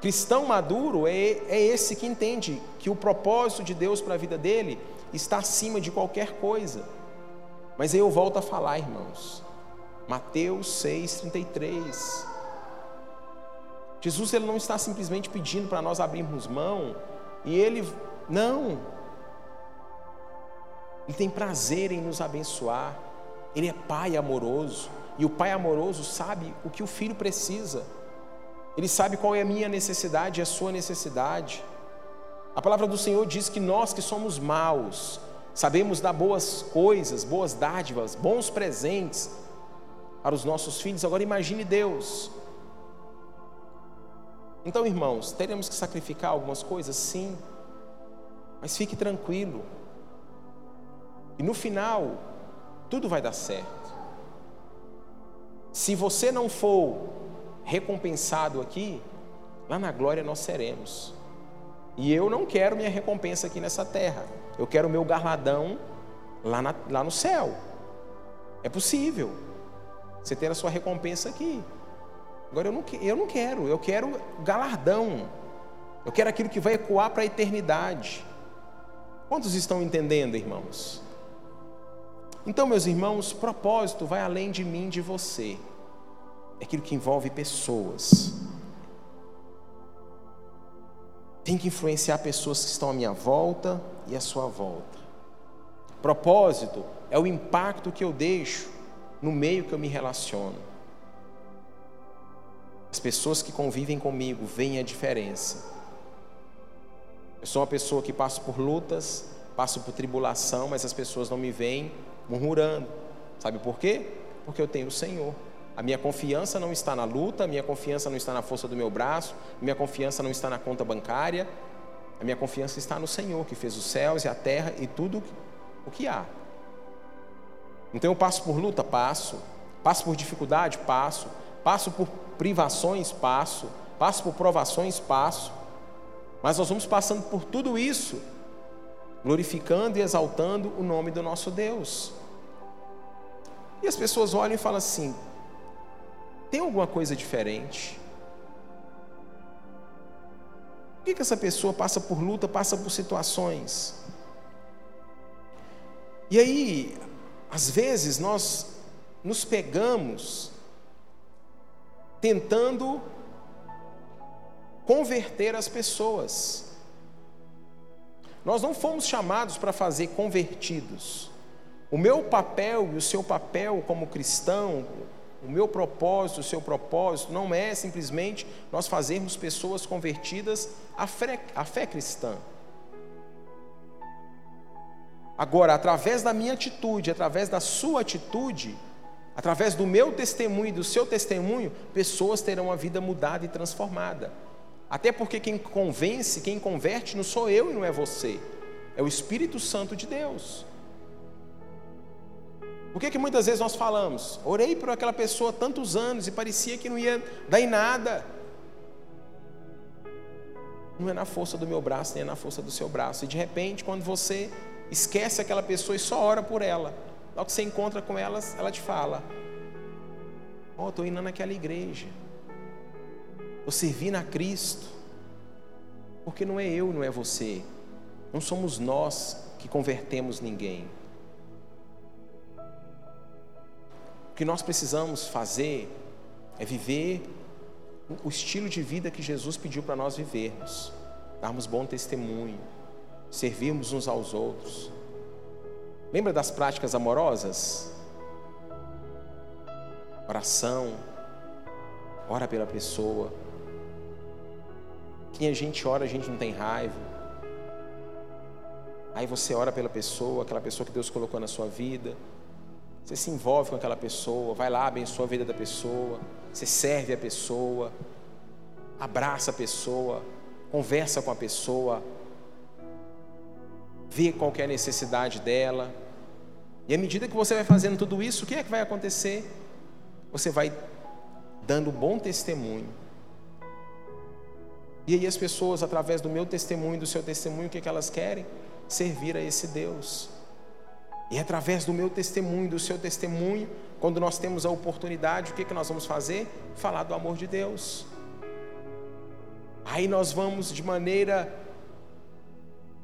Cristão maduro é, é esse que entende que o propósito de Deus para a vida dele está acima de qualquer coisa. Mas aí eu volto a falar, irmãos. Mateus 6,33. Jesus ele não está simplesmente pedindo para nós abrirmos mão, e ele, não. Ele tem prazer em nos abençoar. Ele é pai amoroso. E o pai amoroso sabe o que o filho precisa. Ele sabe qual é a minha necessidade e a sua necessidade. A palavra do Senhor diz que nós que somos maus, sabemos dar boas coisas, boas dádivas, bons presentes para os nossos filhos. Agora imagine Deus. Então, irmãos, teremos que sacrificar algumas coisas? Sim. Mas fique tranquilo. E no final, tudo vai dar certo. Se você não for recompensado aqui, lá na glória nós seremos. E eu não quero minha recompensa aqui nessa terra. Eu quero o meu garladão lá, na, lá no céu. É possível você ter a sua recompensa aqui. Agora eu não, eu não quero, eu quero galardão. Eu quero aquilo que vai ecoar para a eternidade. Quantos estão entendendo, irmãos? Então, meus irmãos, propósito vai além de mim, de você. É aquilo que envolve pessoas. Tem que influenciar pessoas que estão à minha volta e à sua volta. Propósito é o impacto que eu deixo no meio que eu me relaciono. As pessoas que convivem comigo veem a diferença. Eu sou uma pessoa que passo por lutas, passo por tribulação, mas as pessoas não me veem murmurando. Sabe por quê? Porque eu tenho o Senhor. A minha confiança não está na luta, a minha confiança não está na força do meu braço, a minha confiança não está na conta bancária, a minha confiança está no Senhor, que fez os céus e a terra e tudo o que há. Então eu passo por luta, passo. Passo por dificuldade, passo. Passo por privações, passo. Passo por provações, passo. Mas nós vamos passando por tudo isso, glorificando e exaltando o nome do nosso Deus. E as pessoas olham e falam assim: tem alguma coisa diferente? Por que, que essa pessoa passa por luta, passa por situações? E aí, às vezes, nós nos pegamos tentando converter as pessoas. Nós não fomos chamados para fazer convertidos. O meu papel e o seu papel como cristão, o meu propósito, o seu propósito, não é simplesmente nós fazermos pessoas convertidas à fé, à fé cristã. Agora, através da minha atitude, através da sua atitude, através do meu testemunho e do seu testemunho, pessoas terão a vida mudada e transformada. Até porque quem convence, quem converte, não sou eu e não é você, é o Espírito Santo de Deus. Por que, que muitas vezes nós falamos? Orei por aquela pessoa tantos anos e parecia que não ia dar em nada. Não é na força do meu braço, nem é na força do seu braço. E de repente, quando você esquece aquela pessoa e só ora por ela. Logo que você encontra com ela, ela te fala: Ó, oh, estou indo naquela igreja, estou servindo a Cristo, porque não é eu, não é você, não somos nós que convertemos ninguém. Que nós precisamos fazer é viver o estilo de vida que Jesus pediu para nós vivermos, darmos bom testemunho servirmos uns aos outros. Lembra das práticas amorosas? Oração, ora pela pessoa. Quem a gente ora, a gente não tem raiva. Aí você ora pela pessoa, aquela pessoa que Deus colocou na sua vida. Você se envolve com aquela pessoa, vai lá, abençoa a vida da pessoa. Você serve a pessoa, abraça a pessoa, conversa com a pessoa, vê qual é a necessidade dela. E à medida que você vai fazendo tudo isso, o que é que vai acontecer? Você vai dando bom testemunho. E aí as pessoas, através do meu testemunho, do seu testemunho, o que, é que elas querem? Servir a esse Deus. E é através do meu testemunho, do seu testemunho, quando nós temos a oportunidade, o que, que nós vamos fazer? Falar do amor de Deus. Aí nós vamos de maneira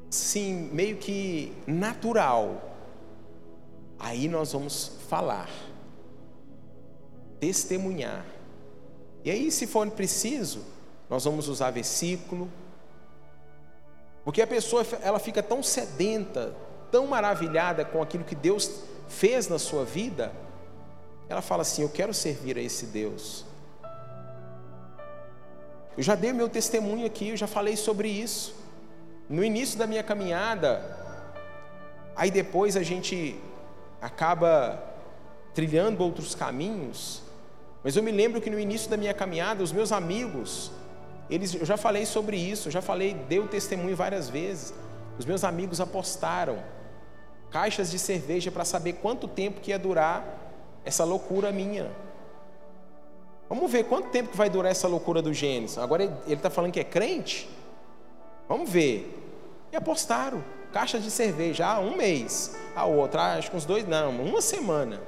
sim, meio que natural, aí nós vamos falar, testemunhar. E aí, se for preciso, nós vamos usar versículo, porque a pessoa ela fica tão sedenta, tão maravilhada com aquilo que Deus fez na sua vida, ela fala assim: Eu quero servir a esse Deus. Eu já dei meu testemunho aqui, eu já falei sobre isso no início da minha caminhada, aí depois a gente acaba trilhando outros caminhos, mas eu me lembro que no início da minha caminhada, os meus amigos, eles, eu já falei sobre isso, eu já falei, deu testemunho várias vezes. Os meus amigos apostaram caixas de cerveja para saber quanto tempo que ia durar essa loucura minha. Vamos ver quanto tempo que vai durar essa loucura do Gênesis. Agora ele está falando que é crente. Vamos ver. E apostaram. Caixa de cerveja, ah, um mês. A outra, ah, acho que uns dois, não, uma semana.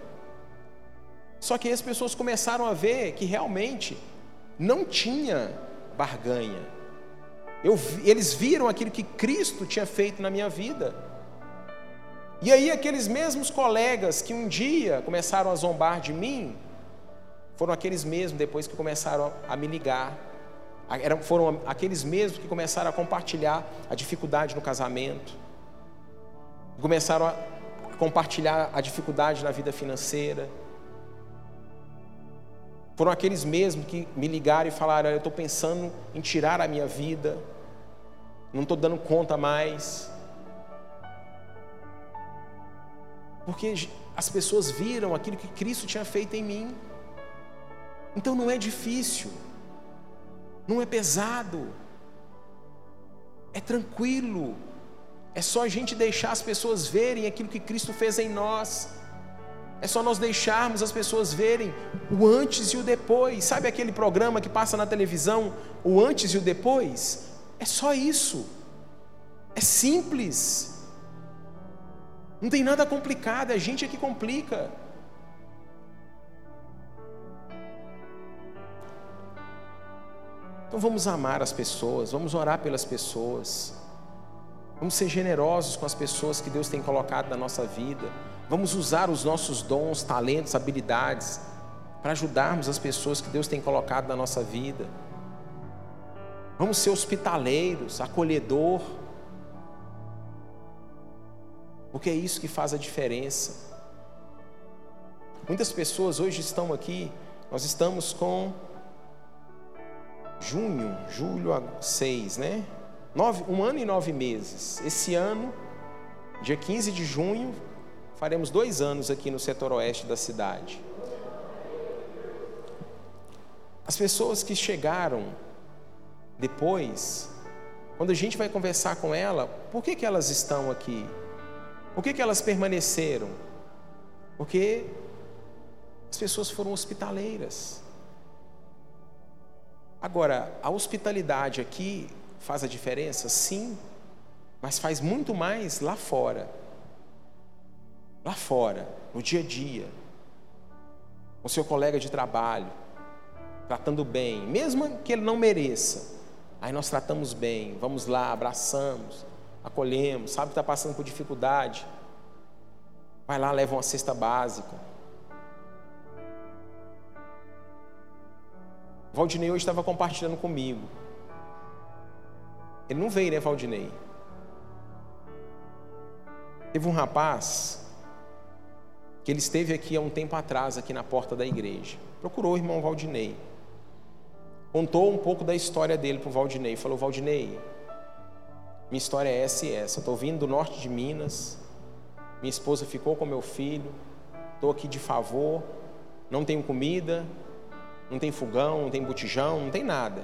Só que as pessoas começaram a ver que realmente não tinha barganha. Eu, eles viram aquilo que Cristo tinha feito na minha vida. E aí, aqueles mesmos colegas que um dia começaram a zombar de mim, foram aqueles mesmos depois que começaram a me ligar foram aqueles mesmos que começaram a compartilhar a dificuldade no casamento, começaram a compartilhar a dificuldade na vida financeira. Foram aqueles mesmos que me ligaram e falaram: Eu estou pensando em tirar a minha vida, não estou dando conta mais. Porque as pessoas viram aquilo que Cristo tinha feito em mim. Então não é difícil não é pesado, é tranquilo, é só a gente deixar as pessoas verem aquilo que Cristo fez em nós. É só nós deixarmos as pessoas verem o antes e o depois. Sabe aquele programa que passa na televisão, o antes e o depois? É só isso. É simples. Não tem nada complicado, é a gente é que complica. Então vamos amar as pessoas, vamos orar pelas pessoas, vamos ser generosos com as pessoas que Deus tem colocado na nossa vida, Vamos usar os nossos dons, talentos, habilidades para ajudarmos as pessoas que Deus tem colocado na nossa vida. Vamos ser hospitaleiros, acolhedor. Porque é isso que faz a diferença. Muitas pessoas hoje estão aqui, nós estamos com junho, julho, seis, né? Nove, um ano e nove meses. Esse ano, dia 15 de junho, faremos dois anos aqui no setor oeste da cidade. As pessoas que chegaram depois, quando a gente vai conversar com ela, por que, que elas estão aqui? Por que, que elas permaneceram? Porque as pessoas foram hospitaleiras. Agora, a hospitalidade aqui faz a diferença? Sim, mas faz muito mais lá fora. Lá fora, no dia a dia, com seu colega de trabalho, tratando bem, mesmo que ele não mereça. Aí nós tratamos bem, vamos lá, abraçamos, acolhemos, sabe que está passando por dificuldade. Vai lá, leva uma cesta básica. Valdinei hoje estava compartilhando comigo. Ele não veio, né, Valdinei? Teve um rapaz que ele esteve aqui há um tempo atrás, aqui na porta da igreja. Procurou o irmão Valdinei. Contou um pouco da história dele para o Valdinei. Falou, Valdinei, minha história é essa e essa. Estou vindo do norte de Minas. Minha esposa ficou com meu filho. Estou aqui de favor. Não tenho comida, não tem fogão, não tem botijão, não tem nada.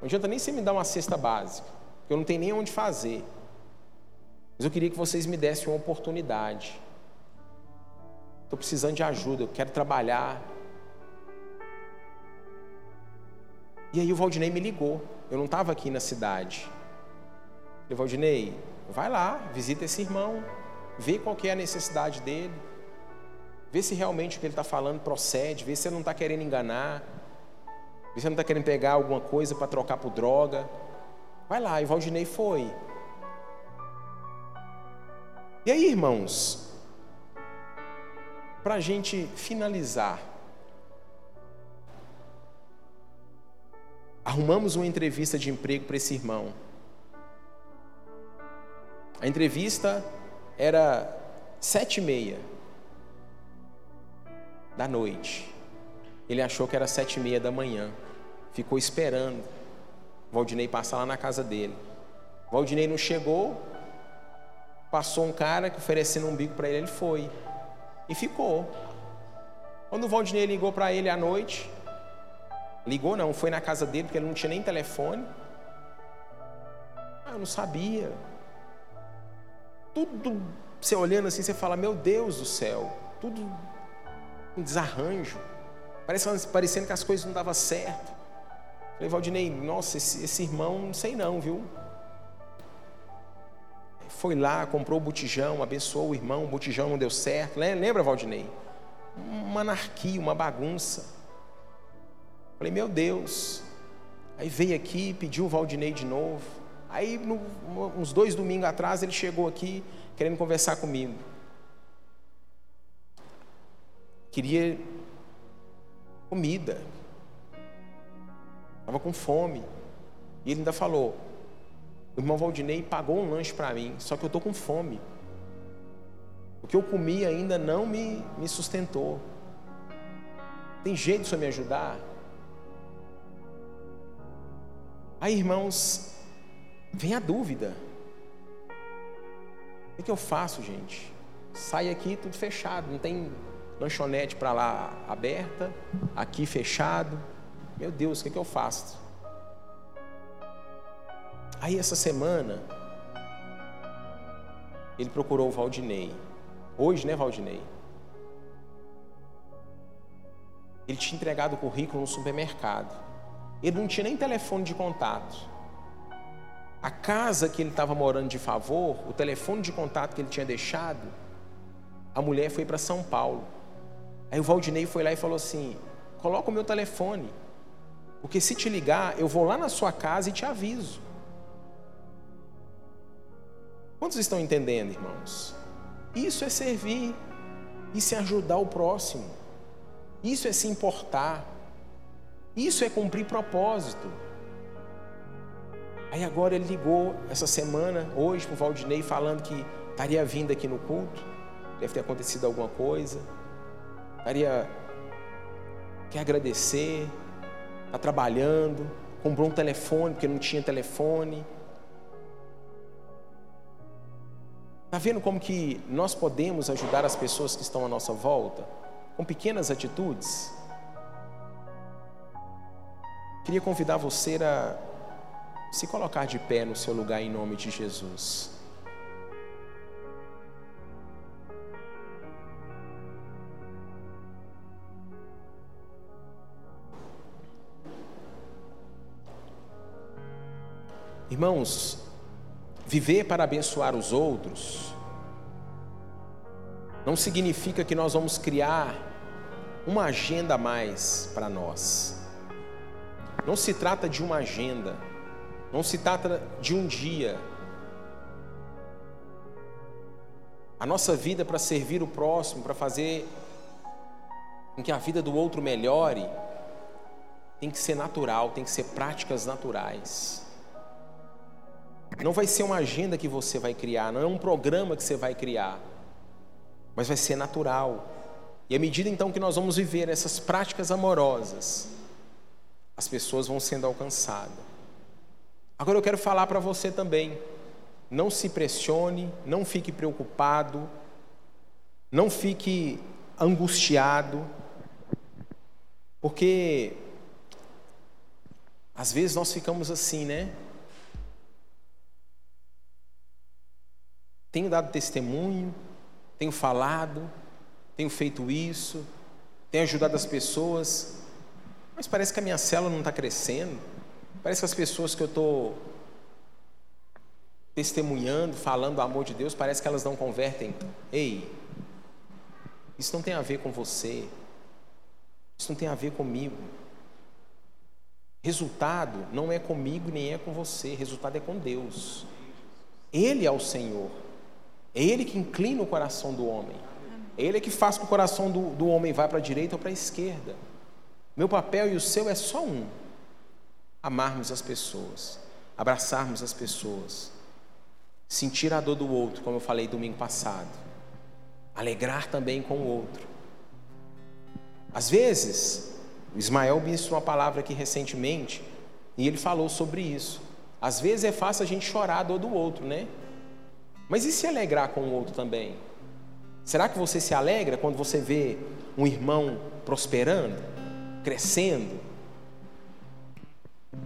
Não adianta nem você me dar uma cesta básica, porque eu não tenho nem onde fazer. Mas eu queria que vocês me dessem uma oportunidade. Estou precisando de ajuda, eu quero trabalhar. E aí o Valdinei me ligou. Eu não estava aqui na cidade. Eu falei, Valdinei, vai lá, visita esse irmão, vê qual é a necessidade dele. Vê se realmente o que ele está falando procede, vê se ele não está querendo enganar, vê se ele não está querendo pegar alguma coisa para trocar por droga. Vai lá, e Valdinei foi. E aí, irmãos, para a gente finalizar, arrumamos uma entrevista de emprego para esse irmão. A entrevista era sete e meia da noite. Ele achou que era sete e meia da manhã. Ficou esperando Valdinei passar lá na casa dele. Valdinei não chegou. Passou um cara que oferecendo um bico para ele, ele foi. E ficou. Quando o Valdinei ligou para ele à noite, ligou não, foi na casa dele porque ele não tinha nem telefone. Ah, eu não sabia. Tudo, você olhando assim, você fala, meu Deus do céu, tudo um desarranjo, parecendo que as coisas não davam certo. Falei, Valdinei, nossa, esse, esse irmão, não sei não, viu? Foi lá, comprou o botijão, abençoou o irmão, o botijão não deu certo. Lembra, Valdinei? Uma anarquia, uma bagunça. Falei, meu Deus. Aí veio aqui, pediu o Valdinei de novo. Aí, no, uns dois domingos atrás, ele chegou aqui querendo conversar comigo queria comida, estava com fome. E ele ainda falou: o irmão Valdinei pagou um lanche para mim, só que eu estou com fome. O que eu comi ainda não me, me sustentou. Tem jeito de me ajudar? Aí, irmãos, vem a dúvida. O que eu faço, gente? Sai aqui tudo fechado, não tem lanchonete para lá aberta, aqui fechado. Meu Deus, o que, que eu faço? Aí essa semana, ele procurou o Valdinei. Hoje, né, Valdinei? Ele tinha entregado o currículo no supermercado. Ele não tinha nem telefone de contato. A casa que ele estava morando de favor, o telefone de contato que ele tinha deixado, a mulher foi para São Paulo. Aí o Valdinei foi lá e falou assim: coloca o meu telefone, porque se te ligar, eu vou lá na sua casa e te aviso. Quantos estão entendendo, irmãos? Isso é servir, isso é ajudar o próximo, isso é se importar, isso é cumprir propósito. Aí agora ele ligou essa semana, hoje, para o Valdinei, falando que estaria vindo aqui no culto. Deve ter acontecido alguma coisa. Estaria. Quer agradecer. Está trabalhando. Comprou um telefone, porque não tinha telefone. Está vendo como que nós podemos ajudar as pessoas que estão à nossa volta? Com pequenas atitudes? Queria convidar você a se colocar de pé no seu lugar em nome de Jesus. Irmãos, viver para abençoar os outros não significa que nós vamos criar uma agenda a mais para nós. Não se trata de uma agenda, não se trata de um dia. A nossa vida para servir o próximo, para fazer com que a vida do outro melhore, tem que ser natural, tem que ser práticas naturais. Não vai ser uma agenda que você vai criar, não é um programa que você vai criar, mas vai ser natural. E à medida então que nós vamos viver essas práticas amorosas, as pessoas vão sendo alcançadas. Agora eu quero falar para você também. Não se pressione, não fique preocupado, não fique angustiado, porque às vezes nós ficamos assim, né? Tenho dado testemunho, tenho falado, tenho feito isso, tenho ajudado as pessoas, mas parece que a minha célula não está crescendo. Parece que as pessoas que eu estou testemunhando, falando do amor de Deus, parece que elas não convertem. Ei, isso não tem a ver com você. Isso não tem a ver comigo. Resultado não é comigo nem é com você. Resultado é com Deus. Ele é o Senhor. É Ele que inclina o coração do homem. É Ele que faz que o coração do, do homem vá para a direita ou para a esquerda. Meu papel e o seu é só um: amarmos as pessoas, abraçarmos as pessoas, sentir a dor do outro, como eu falei domingo passado, alegrar também com o outro. Às vezes, o Ismael ministrou uma palavra aqui recentemente e ele falou sobre isso. Às vezes é fácil a gente chorar a dor do outro, né? Mas e se alegrar com o outro também? Será que você se alegra quando você vê um irmão prosperando, crescendo?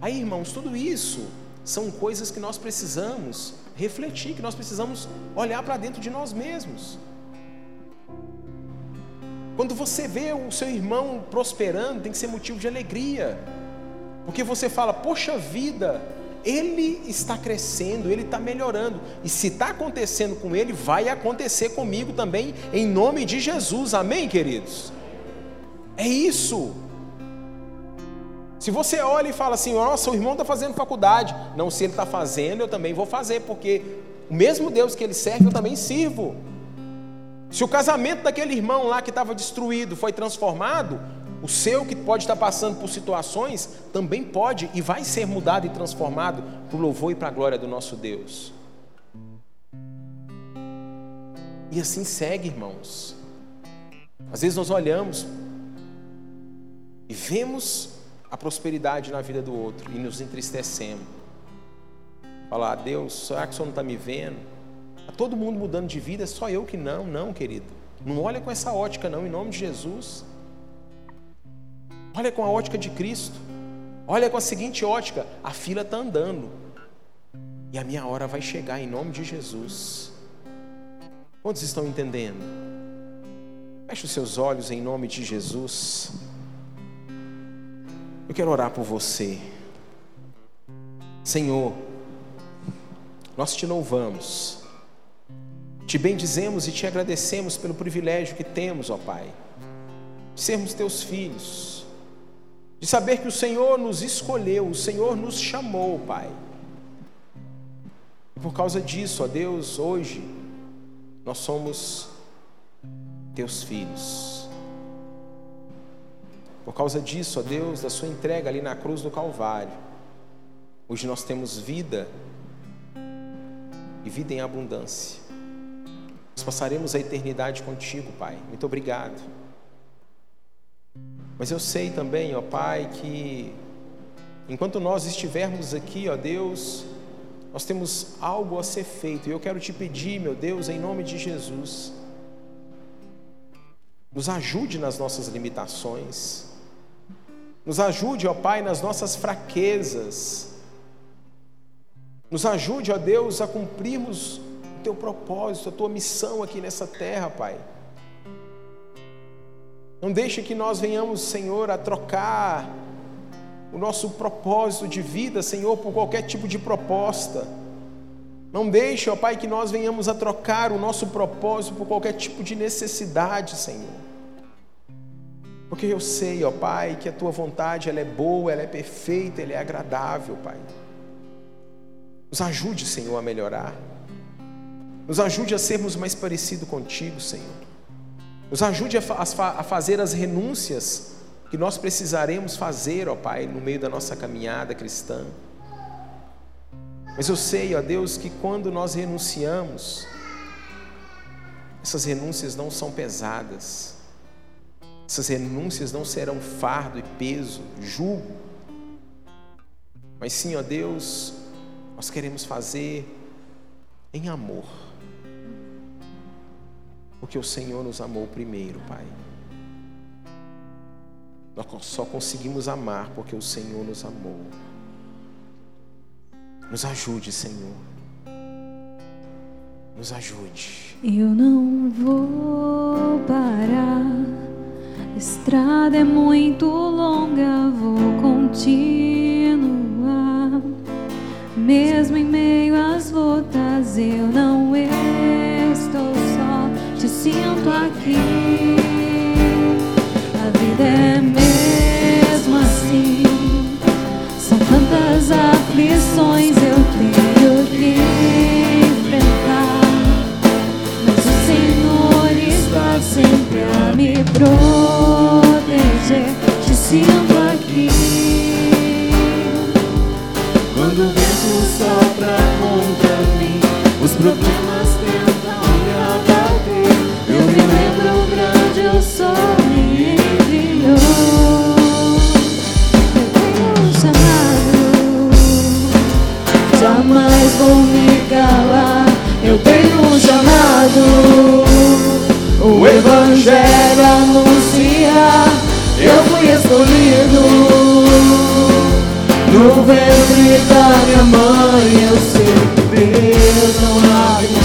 Aí, irmãos, tudo isso são coisas que nós precisamos refletir, que nós precisamos olhar para dentro de nós mesmos. Quando você vê o seu irmão prosperando, tem que ser motivo de alegria, porque você fala: Poxa vida, ele está crescendo, ele está melhorando. E se está acontecendo com ele, vai acontecer comigo também, em nome de Jesus. Amém, queridos? É isso. Se você olha e fala assim, nossa, o irmão está fazendo faculdade. Não, se ele está fazendo, eu também vou fazer, porque o mesmo Deus que ele serve, eu também sirvo. Se o casamento daquele irmão lá que estava destruído foi transformado, o seu que pode estar passando por situações também pode e vai ser mudado e transformado para o louvor e para a glória do nosso Deus. E assim segue, irmãos. Às vezes nós olhamos e vemos a prosperidade na vida do outro e nos entristecemos. Falar, Deus, será que o Senhor não está me vendo? Está todo mundo mudando de vida, só eu que não, não, querido. Não olha com essa ótica, não, em nome de Jesus. Olha com a ótica de Cristo. Olha com a seguinte ótica: a fila está andando. E a minha hora vai chegar em nome de Jesus. Quantos estão entendendo? Feche os seus olhos em nome de Jesus. Eu quero orar por você. Senhor, nós te louvamos, te bendizemos e te agradecemos pelo privilégio que temos, ó Pai, de sermos teus filhos de saber que o Senhor nos escolheu, o Senhor nos chamou, Pai. E por causa disso, ó Deus, hoje, Nós somos teus filhos. Por causa disso, ó Deus, da sua entrega ali na cruz do Calvário, hoje nós temos vida e vida em abundância. Nós passaremos a eternidade contigo, Pai. Muito obrigado. Mas eu sei também, ó Pai, que enquanto nós estivermos aqui, ó Deus, nós temos algo a ser feito. E eu quero te pedir, meu Deus, em nome de Jesus, nos ajude nas nossas limitações. Nos ajude, ó Pai, nas nossas fraquezas. Nos ajude, ó Deus, a cumprirmos o teu propósito, a tua missão aqui nessa terra, Pai. Não deixe que nós venhamos, Senhor, a trocar o nosso propósito de vida, Senhor, por qualquer tipo de proposta. Não deixe, ó Pai, que nós venhamos a trocar o nosso propósito por qualquer tipo de necessidade, Senhor. Porque eu sei, ó Pai, que a tua vontade ela é boa, ela é perfeita, ela é agradável, Pai. Nos ajude, Senhor, a melhorar. Nos ajude a sermos mais parecidos contigo, Senhor. Nos ajude a, a, a fazer as renúncias que nós precisaremos fazer, ó Pai, no meio da nossa caminhada cristã. Mas eu sei, ó Deus, que quando nós renunciamos, essas renúncias não são pesadas, essas renúncias não serão fardo e peso, julgo, mas sim, ó Deus, nós queremos fazer em amor, porque o Senhor nos amou primeiro, Pai. Nós só conseguimos amar porque o Senhor nos amou. Nos ajude, Senhor. Nos ajude. Eu não vou parar. Estrada é muito longa, vou continuar. Mesmo em meio às lutas, eu não estou só. Te sinto aqui. A vida é mesmo assim. São tantas aflições eu tenho que me proteger. Te sinto aqui. Quando o vento sopra contra mim, os problemas tentam me abater. Eu me lembro grande eu sou e brilhou. Eu tenho um chamado, jamais vou me calar. Eu tenho um chamado, o Evangelho anunciar. Eu fui escolhido no ventre da minha mãe. Eu sei que Deus não abre